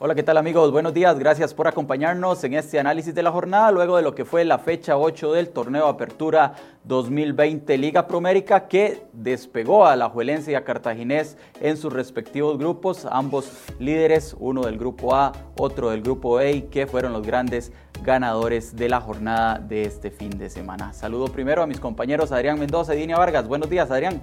Hola, ¿qué tal amigos? Buenos días, gracias por acompañarnos en este análisis de la jornada luego de lo que fue la fecha 8 del torneo Apertura 2020 Liga Promérica que despegó a la Juelense y a Cartaginés en sus respectivos grupos, ambos líderes, uno del grupo A, otro del grupo B, que fueron los grandes ganadores de la jornada de este fin de semana. Saludo primero a mis compañeros Adrián Mendoza y Dinia Vargas. Buenos días, Adrián.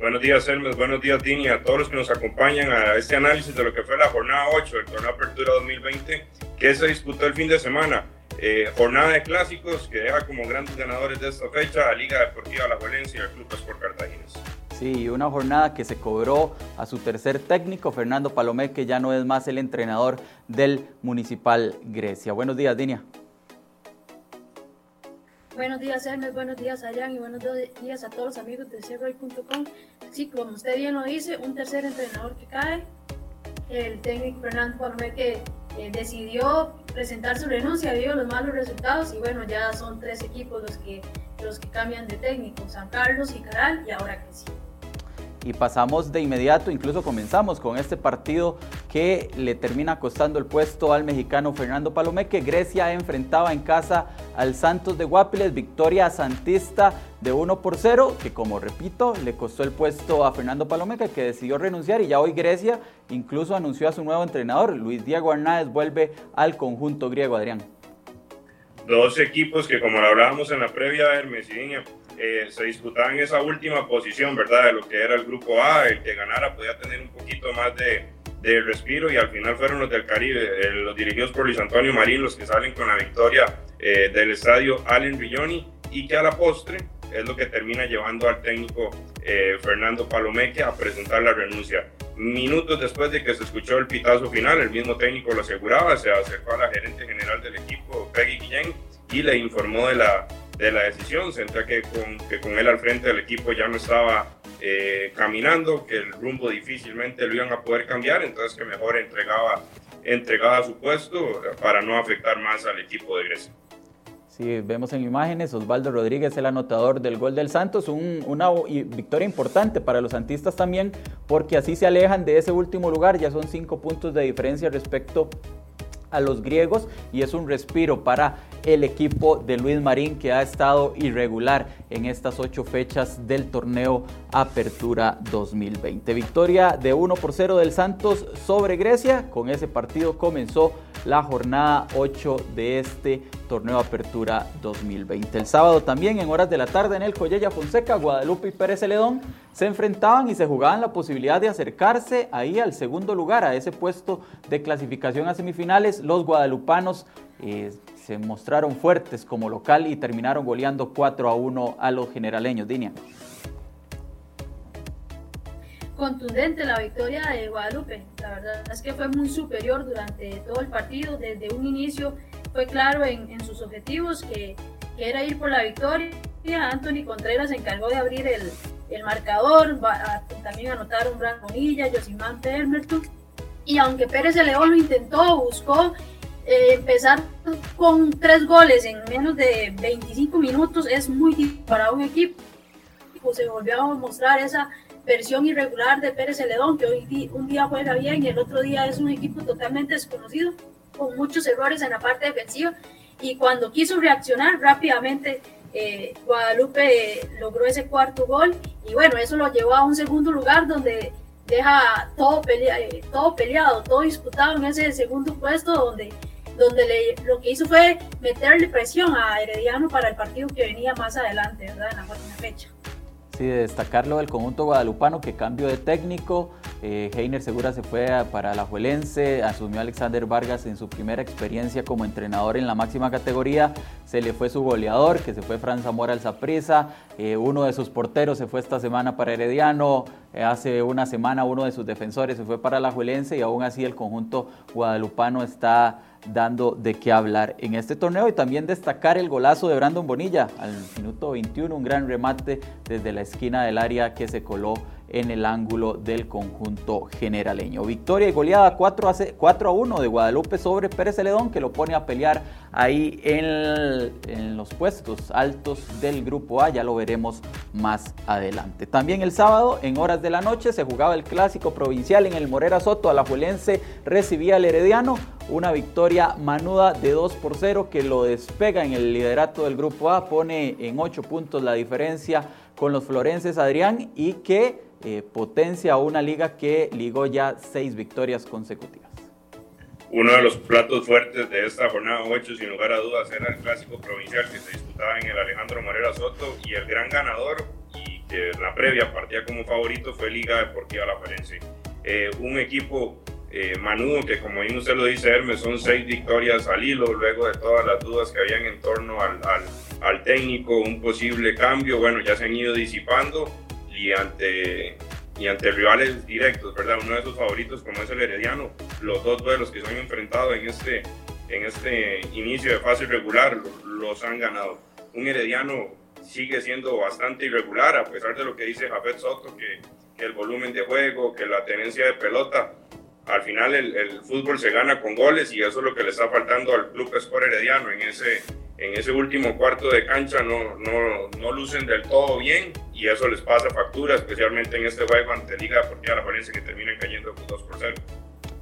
Buenos días, Hermes. Buenos días, Dini, a todos los que nos acompañan a este análisis de lo que fue la jornada 8 del torneo Apertura 2020, que se disputó el fin de semana. Eh, jornada de clásicos que deja como grandes ganadores de esta fecha a Liga Deportiva La Valencia y al Club Sport Cartaginés. Sí, una jornada que se cobró a su tercer técnico, Fernando Palomé, que ya no es más el entrenador del Municipal Grecia. Buenos días, Dinia. Buenos días, Hermes, buenos días, Ayan, y buenos días a todos los amigos de Cerroy.com. Sí, como usted bien lo dice, un tercer entrenador que cae, el técnico Fernando Palomé que eh, decidió presentar su renuncia debido a los malos resultados y bueno, ya son tres equipos los que, los que cambian de técnico, San Carlos, y Caral y ahora que y pasamos de inmediato, incluso comenzamos con este partido que le termina costando el puesto al mexicano Fernando Palomé, que Grecia enfrentaba en casa al Santos de Guapiles, victoria santista de 1 por 0, que como repito, le costó el puesto a Fernando Palomé, que decidió renunciar y ya hoy Grecia incluso anunció a su nuevo entrenador, Luis Diego Hernández, vuelve al conjunto griego, Adrián. Dos equipos que como lo hablábamos en la previa, Hermes y eh, se disputaban esa última posición, ¿verdad? De lo que era el grupo A, el que ganara podía tener un poquito más de, de respiro y al final fueron los del Caribe, eh, los dirigidos por Luis Antonio Marín, los que salen con la victoria eh, del estadio Allen Villoni y que a la postre es lo que termina llevando al técnico Fernando Palomeque a presentar la renuncia. Minutos después de que se escuchó el pitazo final, el mismo técnico lo aseguraba, se acercó a la gerente general del equipo, Peggy Guillén, y le informó de la de la decisión. Sentía que con, que con él al frente del equipo ya no estaba eh, caminando, que el rumbo difícilmente lo iban a poder cambiar, entonces que mejor entregaba, entregaba su puesto para no afectar más al equipo de Grecia. Sí, vemos en imágenes, Osvaldo Rodríguez, el anotador del gol del Santos, una victoria importante para los santistas también, porque así se alejan de ese último lugar, ya son cinco puntos de diferencia respecto a los griegos y es un respiro para el equipo de Luis Marín que ha estado irregular en estas ocho fechas del torneo Apertura 2020. Victoria de 1 por 0 del Santos sobre Grecia. Con ese partido comenzó la jornada 8 de este torneo Apertura 2020. El sábado también en horas de la tarde en el Collella Fonseca, Guadalupe y Pérez Celedón se enfrentaban y se jugaban la posibilidad de acercarse ahí al segundo lugar, a ese puesto de clasificación a semifinales. Los guadalupanos eh, se mostraron fuertes como local y terminaron goleando 4 a 1 a los generaleños. Dinia contundente la victoria de Guadalupe. La verdad es que fue muy superior durante todo el partido. Desde un inicio fue claro en, sus objetivos que, era ir por la victoria. Anthony Contreras se encargó de abrir el, el marcador, también anotaron Bonilla, Josimán. Y aunque Pérez de León lo intentó, buscó eh, empezar con tres goles en menos de 25 minutos, es muy difícil para un equipo. Se volvió a mostrar esa versión irregular de Pérez Celedón, que hoy un día juega bien y el otro día es un equipo totalmente desconocido, con muchos errores en la parte defensiva. Y cuando quiso reaccionar rápidamente, eh, Guadalupe logró ese cuarto gol y bueno, eso lo llevó a un segundo lugar donde deja todo, eh, todo peleado, todo disputado en ese segundo puesto donde, donde le, lo que hizo fue meterle presión a Herediano para el partido que venía más adelante, ¿verdad? En la próxima fecha de destacarlo del conjunto guadalupano que cambio de técnico. Eh, Heiner Segura se fue para la Juelense, asumió Alexander Vargas en su primera experiencia como entrenador en la máxima categoría. Se le fue su goleador, que se fue Fran Zamora al Zaprisa. Eh, uno de sus porteros se fue esta semana para Herediano. Eh, hace una semana uno de sus defensores se fue para la Juelense y aún así el conjunto guadalupano está dando de qué hablar en este torneo y también destacar el golazo de Brandon Bonilla al minuto 21, un gran remate desde la esquina del área que se coló en el ángulo del conjunto generaleño. Victoria y goleada 4 a, 4 a 1 de Guadalupe sobre Pérez Celedón que lo pone a pelear ahí en, los puestos altos del grupo A, ya lo veremos más adelante. También el sábado, en horas de la noche, se jugaba el clásico provincial en el Morera Soto, Alajuelense recibía al Herediano, una victoria manuda de 2 por 0 que lo despega en el liderato del grupo A, pone en 8 puntos la diferencia con los florenses Adrián y que eh, potencia una liga que ligó ya 6 victorias consecutivas. Uno de los platos fuertes de esta jornada 8, sin lugar a dudas, era el clásico provincial que se disputaba en el Alejandro Morera Soto y el gran ganador y que en la previa partía como favorito fue Liga Deportiva La Ferense. Eh, un equipo eh, manudo que, como bien usted lo dice, Hermes, son seis victorias al hilo luego de todas las dudas que habían en torno al, al, al técnico, un posible cambio. Bueno, ya se han ido disipando y ante y ante rivales directos, ¿verdad? Uno de sus favoritos como es el Herediano, los dos duelos que se han enfrentado en este, en este inicio de fase regular los han ganado. Un Herediano sigue siendo bastante irregular, a pesar de lo que dice Jafet Soto, que, que el volumen de juego, que la tenencia de pelota, al final el, el, fútbol se gana con goles y eso es lo que le está faltando al Club Sport Herediano en ese, en ese último cuarto de cancha no, no, no, lucen del todo bien y eso les pasa factura, especialmente en este juego ante Liga Deportiva La Valencia que terminan cayendo con 2 por 0.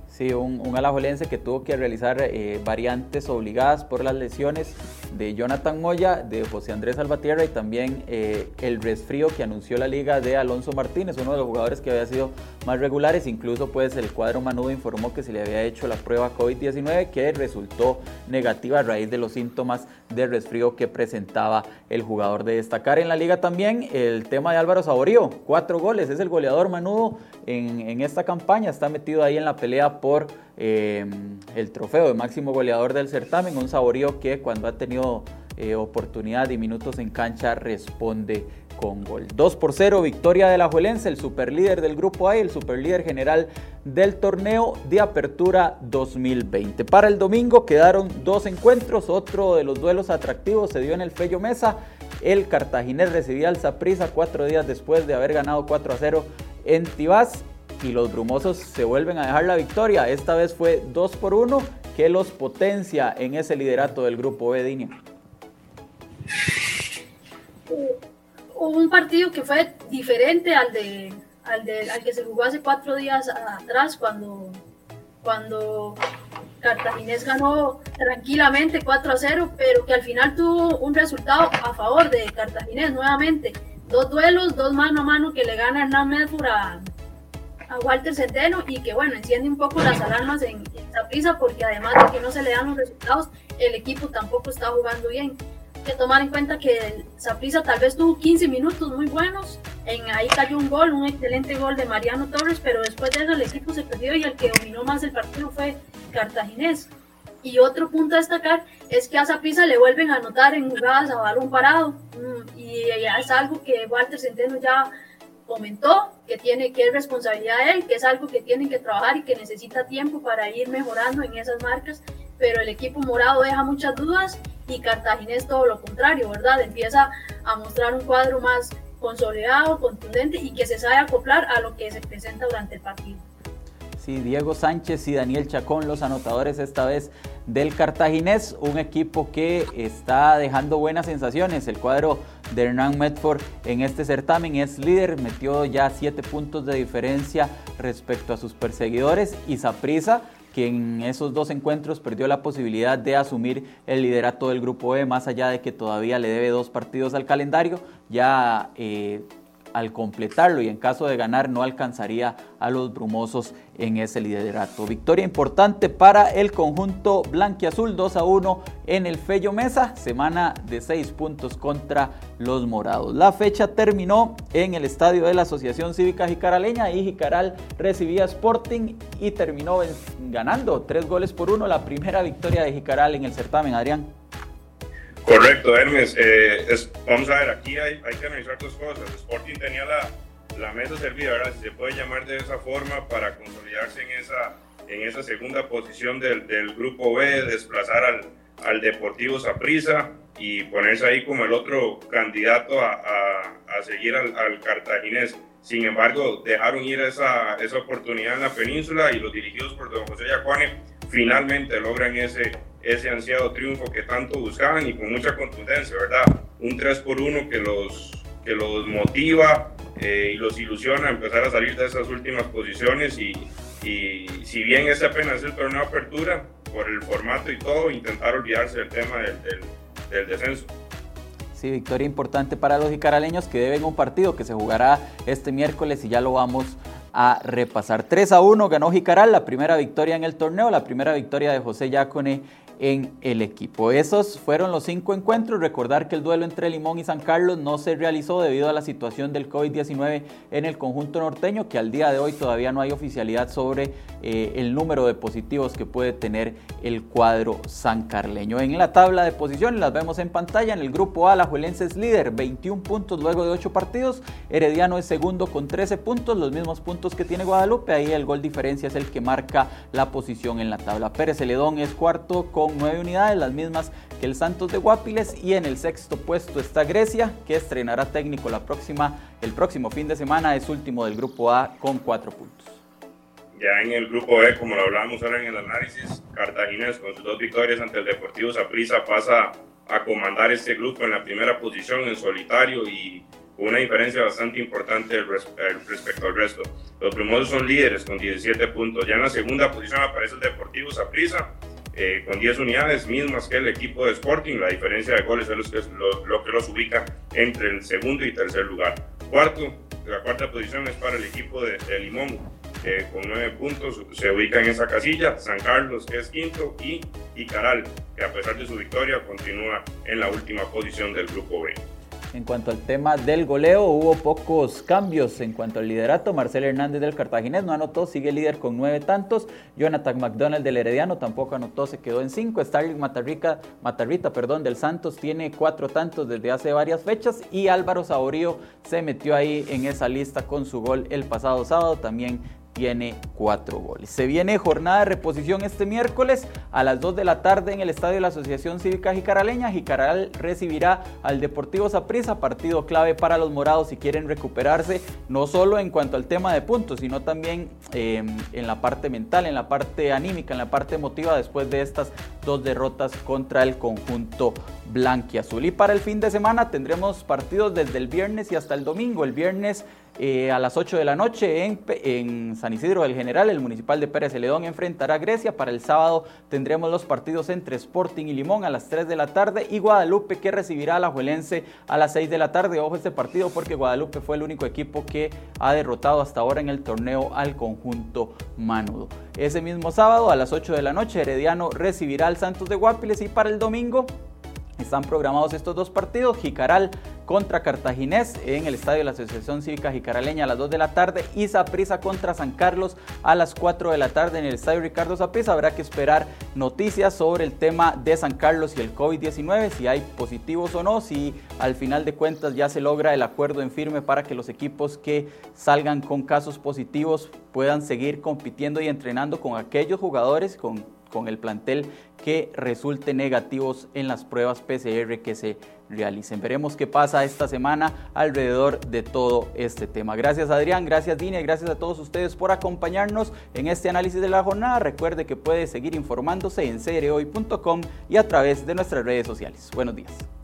Sí, un, un alajuelense que tuvo que realizar eh, variantes obligadas por las lesiones de Jonathan Moya, de José Andrés Salvatierra y también eh, el resfrío que anunció la liga de Alonso Martínez, uno de los jugadores que había sido más regulares. Incluso pues el cuadro Manudo informó que se le había hecho la prueba COVID-19 que resultó negativa a raíz de los síntomas de resfrío que presentaba el jugador de destacar. En la liga también el tema de Álvaro Saborío, cuatro goles, es el goleador Manudo en, en esta campaña, está metido ahí en la pelea por eh, el trofeo de máximo goleador del certamen, un saborío que cuando ha tenido eh, oportunidad y minutos en cancha responde con gol. 2 por 0, victoria de la Juelense, el superlíder del grupo A y el superlíder general del torneo de apertura 2020. Para el domingo quedaron dos encuentros, otro de los duelos atractivos se dio en el Fello Mesa. El cartaginés recibía al Saprissa cuatro días después de haber ganado 4 a 0 en Tibás y los brumosos se vuelven a dejar la victoria. Esta vez fue 2 por 1 que los potencia en ese liderato del grupo B, Dinia. Un partido que fue diferente al, de, al, de, al que se jugó hace cuatro días atrás cuando, cuando Cartaginés ganó tranquilamente 4 a 0, pero que al final tuvo un resultado a favor de Cartaginés nuevamente. Dos duelos, dos mano a mano que le gana Hernán Medford a, a Walter Centeno y que bueno, enciende un poco las alarmas en, prisa porque además de que no se le dan los resultados, el equipo tampoco está jugando bien. Hay que tomar en cuenta que Saprisa tal vez tuvo 15 minutos muy buenos, en ahí cayó un gol, un excelente gol de Mariano Torres, pero después de eso el equipo se perdió y el que dominó más el partido fue Cartaginés. Y otro punto a destacar es que a Saprisa le vuelven a anotar en jugadas a balón parado mm, y es algo que Walter Centeno ya comentó que tiene que es responsabilidad de él, que es algo que tienen que trabajar y que necesita tiempo para ir mejorando en esas marcas, pero el equipo morado deja muchas dudas y Cartaginés todo lo contrario, ¿verdad? Empieza a mostrar un cuadro más consolidado, contundente y que se sabe acoplar a lo que se presenta durante el partido. Diego Sánchez y Daniel Chacón, los anotadores esta vez del Cartaginés, un equipo que está dejando buenas sensaciones. El cuadro de Hernán Medford en este certamen es líder, metió ya siete puntos de diferencia respecto a sus perseguidores y Saprisa que en esos dos encuentros perdió la posibilidad de asumir el liderato del grupo E, más allá de que todavía le debe dos partidos al calendario, ya eh, al completarlo y en caso de ganar no alcanzaría a los brumosos en ese liderato. Victoria importante para el conjunto blanquiazul 2 a 1 en el Fello Mesa, semana de 6 puntos contra los morados. La fecha terminó en el estadio de la Asociación Cívica Jicaraleña y Jicaral recibía Sporting y terminó ganando 3 goles por 1 la primera victoria de Jicaral en el certamen, Adrián. Correcto, Hermes. Eh, vamos a ver, aquí hay, hay, que analizar dos cosas. Sporting tenía la, la mesa servida, ¿verdad? si se puede llamar de esa forma, para consolidarse en esa, en esa segunda posición del, del grupo B, desplazar al, al Deportivo Saprissa y ponerse ahí como el otro candidato a, a, a seguir al, al, Cartaginés. Sin embargo, dejaron ir esa, esa oportunidad en la península y los dirigidos por don José Yacuane finalmente logran ese, ese ansiado triunfo que tanto buscaban y con mucha contundencia, ¿verdad? Un 3 por 1 que los, que los motiva eh, y los ilusiona a empezar a salir de esas últimas posiciones y, si bien este apenas el torneo de apertura, por el formato y todo, intentar olvidarse del tema del descenso. Sí, victoria importante para los jicaraleños que deben un partido que se jugará este miércoles y ya lo vamos a repasar. 3 a 1 ganó Jicaral, la primera victoria en el torneo, la primera victoria de José Yacone en el equipo. Esos fueron los cinco encuentros. Recordar que el duelo entre Limón y San Carlos no se realizó debido a la situación del COVID-19 en el conjunto norteño, que al día de hoy todavía no hay oficialidad sobre eh, el número de positivos que puede tener el cuadro sancarleño. En la tabla de posiciones las vemos en pantalla. En el grupo A, la Juelense es líder, 21 puntos luego de 8 partidos. Herediano es segundo con 13 puntos, los mismos puntos que tiene Guadalupe. Ahí el gol diferencia es el que marca la posición en la tabla. Pérez Celedón es cuarto con nueve unidades, las mismas que el Santos de Guapiles. Y en el sexto puesto está Grecia, que estrenará técnico la próxima, el próximo fin de semana. Es último del grupo A con cuatro puntos. Ya en el grupo B, como lo hablábamos ahora en el análisis, Cartaginés con sus dos victorias ante el Deportivo Saprissa pasa a comandar este grupo en la primera posición en solitario y una diferencia bastante importante respecto al resto. Los primos son líderes con 17 puntos. Ya en la segunda posición aparece el Deportivo Saprissa eh, con 10 unidades mismas que el equipo de Sporting. La diferencia de goles es lo, que los ubica entre el segundo y tercer lugar. Cuarto, la cuarta posición es para el equipo de, Limón, con 9 puntos se ubica en esa casilla. San Carlos, que es quinto, y Icaral, que a pesar de su victoria continúa en la última posición del grupo B. En cuanto al tema del goleo, hubo pocos cambios en cuanto al liderato. Marcel Hernández del Cartaginés no anotó, sigue líder con nueve tantos. Jonathan McDonald del Herediano tampoco anotó, se quedó en cinco. Starling Matarrica, Matarrita perdón, del Santos tiene cuatro tantos desde hace varias fechas. Y Álvaro Saborío se metió ahí en esa lista con su gol el pasado sábado. También tiene cuatro goles. Se viene jornada de reposición este miércoles a las 2 de la tarde en el estadio de la Asociación Cívica Jicaraleña. Jicaral recibirá al Deportivo Saprissa, partido clave para los morados si quieren recuperarse, no solo en cuanto al tema de puntos, sino también eh, en la parte mental, en la parte anímica, en la parte emotiva después de estas dos derrotas contra el conjunto blanquiazul. Y para el fin de semana tendremos partidos desde el viernes y hasta el domingo. El viernes eh, a las 8 de la noche en, San Isidro del General, el municipal de Pérez Celedón enfrentará a Grecia. Para el sábado tendremos los partidos entre Sporting y Limón a las 3 de la tarde y Guadalupe que recibirá a la Juelense a las 6 de la tarde. Ojo este partido porque Guadalupe fue el único equipo que ha derrotado hasta ahora en el torneo al conjunto Manudo. Ese mismo sábado a las 8 de la noche Herediano recibirá al Santos de Guapiles y para el domingo están programados estos dos partidos, Jicaral contra Cartaginés en el estadio de la Asociación Cívica Jicaraleña a las 2 de la tarde y Saprisa contra San Carlos a las 4 de la tarde en el estadio Ricardo Saprisa. Habrá que esperar noticias sobre el tema de San Carlos y el COVID-19, si hay positivos o no, si al final de cuentas ya se logra el acuerdo en firme para que los equipos que salgan con casos positivos puedan seguir compitiendo y entrenando con aquellos jugadores con con el plantel que resulte negativos en las pruebas PCR que se realicen. Veremos qué pasa esta semana alrededor de todo este tema. Gracias Adrián, gracias Dina gracias a todos ustedes por acompañarnos en este análisis de la jornada. Recuerde que puede seguir informándose en cereoy.com y a través de nuestras redes sociales. Buenos días.